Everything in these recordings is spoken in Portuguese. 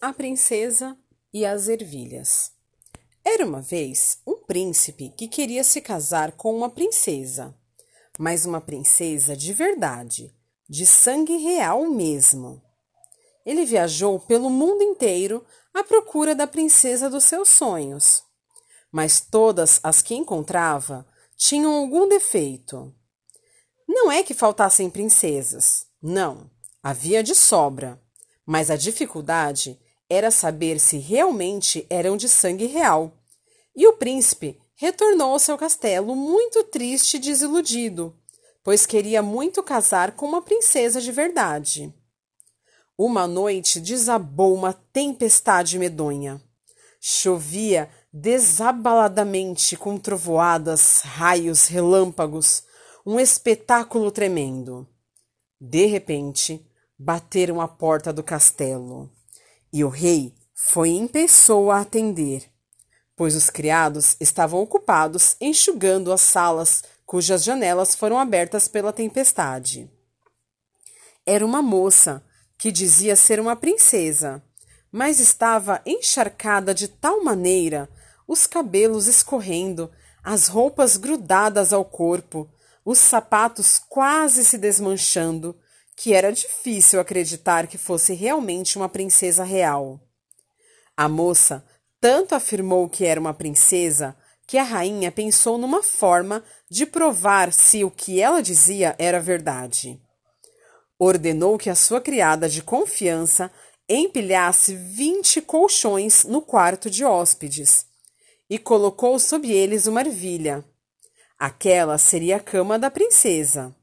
A Princesa e as Ervilhas. Era uma vez um príncipe que queria se casar com uma princesa, mas uma princesa de verdade, de sangue real mesmo. Ele viajou pelo mundo inteiro à procura da princesa dos seus sonhos, mas todas as que encontrava tinham algum defeito. Não é que faltassem princesas, não, havia de sobra mas a dificuldade era saber se realmente eram de sangue real. E o príncipe retornou ao seu castelo muito triste e desiludido, pois queria muito casar com uma princesa de verdade. Uma noite desabou uma tempestade medonha. Chovia desabaladamente com trovoadas, raios, relâmpagos, um espetáculo tremendo. De repente, bateram à porta do castelo, e o rei foi em pessoa atender, pois os criados estavam ocupados enxugando as salas cujas janelas foram abertas pela tempestade. Era uma moça que dizia ser uma princesa, mas estava encharcada de tal maneira, os cabelos escorrendo, as roupas grudadas ao corpo, os sapatos quase se desmanchando, que era difícil acreditar que fosse realmente uma princesa real. A moça tanto afirmou que era uma princesa que a rainha pensou numa forma de provar se o que ela dizia era verdade. Ordenou que a sua criada de confiança empilhasse vinte colchões no quarto de hóspedes e colocou sob eles uma ervilha. Aquela seria a cama da princesa.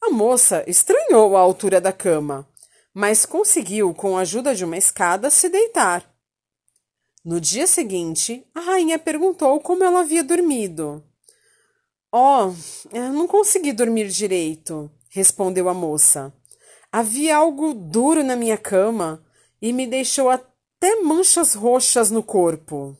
A moça estranhou a altura da cama, mas conseguiu, com a ajuda de uma escada, se deitar. No dia seguinte, a rainha perguntou como ela havia dormido. Oh, não consegui dormir direito, respondeu a moça. Havia algo duro na minha cama e me deixou até manchas roxas no corpo.